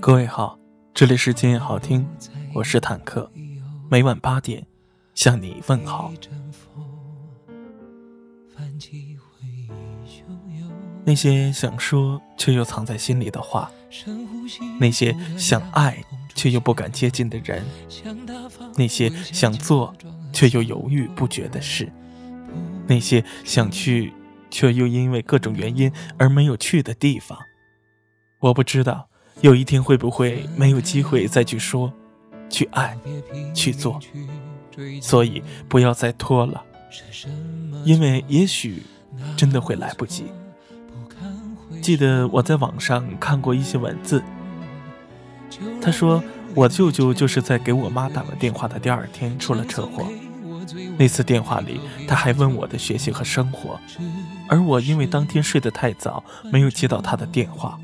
各位好，这里是今夜好听，我是坦克，每晚八点向你问好。那些想说却又藏在心里的话，那些想爱却又不敢接近的人，那些想做却又犹豫不决的事，那些想去却又因为各种原因而没有去的地方，我不知道有一天会不会没有机会再去说、去爱、去做，所以不要再拖了，因为也许真的会来不及。记得我在网上看过一些文字，他说我舅舅就是在给我妈打了电话的第二天出了车祸。那次电话里，他还问我的学习和生活，而我因为当天睡得太早，没有接到他的电话。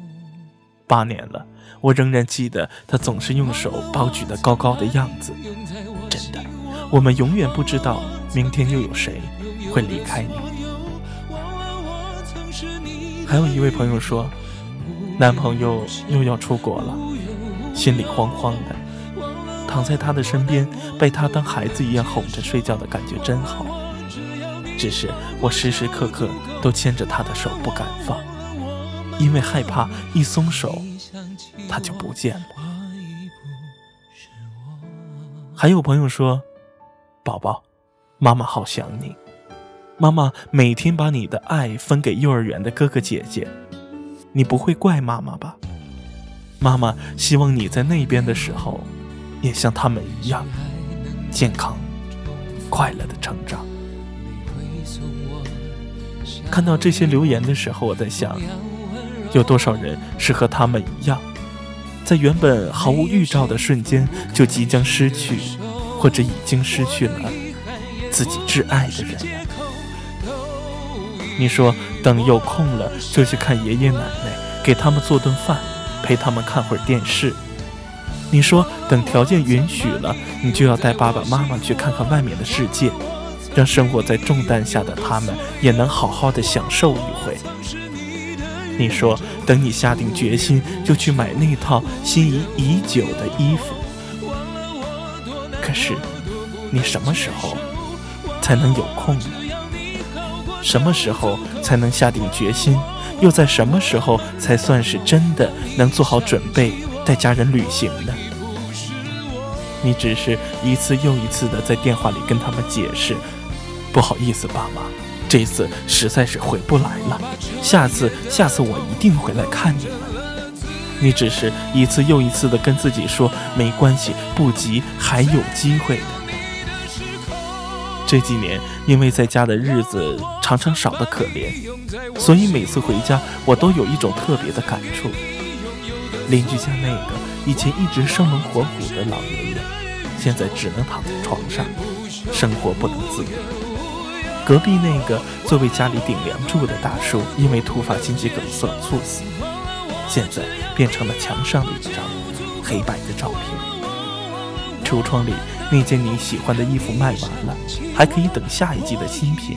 八年了，我仍然记得他总是用手抱举得高高的样子。真的，我们永远不知道明天又有谁会离开你。还有一位朋友说，男朋友又要出国了，心里慌慌的，躺在他的身边，被他当孩子一样哄着睡觉的感觉真好。只是我时时刻刻都牵着他的手不敢放，因为害怕一松手，他就不见了。还有朋友说，宝宝，妈妈好想你。妈妈每天把你的爱分给幼儿园的哥哥姐姐，你不会怪妈妈吧？妈妈希望你在那边的时候，也像他们一样健康、快乐的成长。看到这些留言的时候，我在想，有多少人是和他们一样，在原本毫无预兆的瞬间，就即将失去，或者已经失去了自己挚爱的人。你说等有空了就去看爷爷奶奶，给他们做顿饭，陪他们看会儿电视。你说等条件允许了，你就要带爸爸妈妈去看看外面的世界，让生活在重担下的他们也能好好的享受一回。你说等你下定决心就去买那套心仪已久的衣服，可是你什么时候才能有空呢？什么时候才能下定决心？又在什么时候才算是真的能做好准备带家人旅行呢？你只是一次又一次的在电话里跟他们解释：“不好意思，爸妈，这次实在是回不来了。下次，下次我一定回来看你们。”你只是一次又一次的跟自己说：“没关系，不急，还有机会的。”这几年，因为在家的日子常常少得可怜，所以每次回家，我都有一种特别的感触。邻居家那个以前一直生龙活虎的老爷爷，现在只能躺在床上，生活不能自理。隔壁那个作为家里顶梁柱的大叔，因为突发心肌梗塞猝死，现在变成了墙上的一张黑白的照片。橱窗里那件你喜欢的衣服卖完了，还可以等下一季的新品。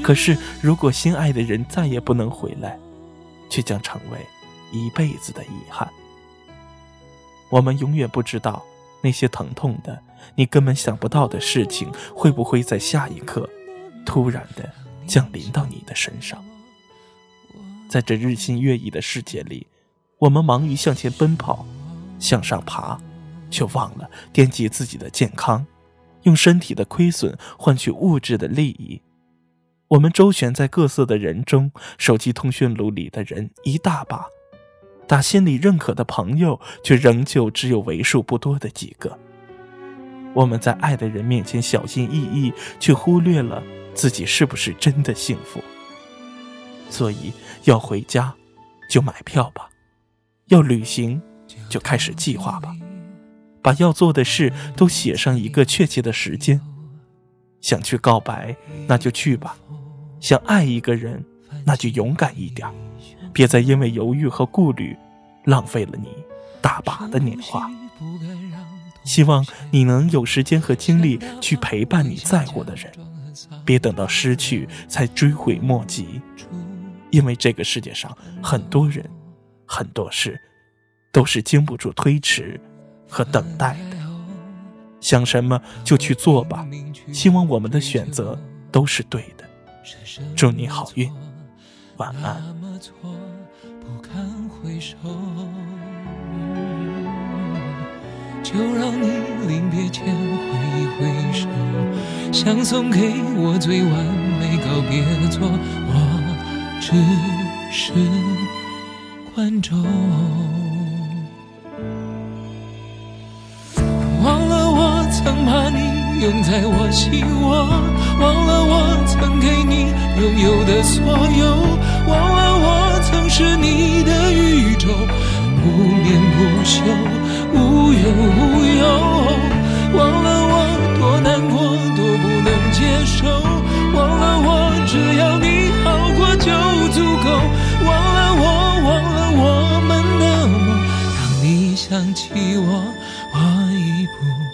可是，如果心爱的人再也不能回来，却将成为一辈子的遗憾。我们永远不知道那些疼痛的、你根本想不到的事情，会不会在下一刻突然的降临到你的身上。在这日新月异的世界里，我们忙于向前奔跑，向上爬。却忘了惦记自己的健康，用身体的亏损换取物质的利益。我们周旋在各色的人中，手机通讯录里的人一大把，打心里认可的朋友却仍旧只有为数不多的几个。我们在爱的人面前小心翼翼，却忽略了自己是不是真的幸福。所以，要回家就买票吧，要旅行就开始计划吧。把要做的事都写上一个确切的时间，想去告白，那就去吧；想爱一个人，那就勇敢一点，别再因为犹豫和顾虑，浪费了你大把的年华。希望你能有时间和精力去陪伴你在乎的人，别等到失去才追悔莫及，因为这个世界上很多人，很多事。都是经不住推迟和等待的。想什么就去做吧，希望我们的选择都是对的。祝你好运，晚安。就让你临别前挥一挥手，想送给我最完美告别作，我只是观众。忘了我曾把你拥在我心窝，忘了我曾给你拥有的所有，忘了我曾是你的宇宙，不眠不休。无忧无忧，忘了想起我，我已不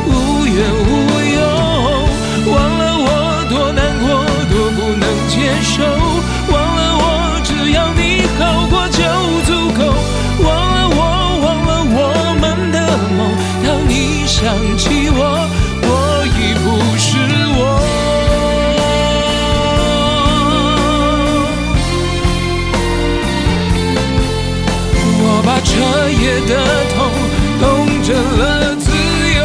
想起我，我已不是我。我把彻夜的痛痛成了自由。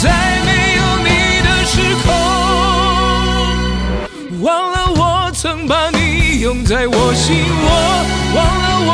在没有你的时空，忘了我。曾把你拥在我心窝，忘了我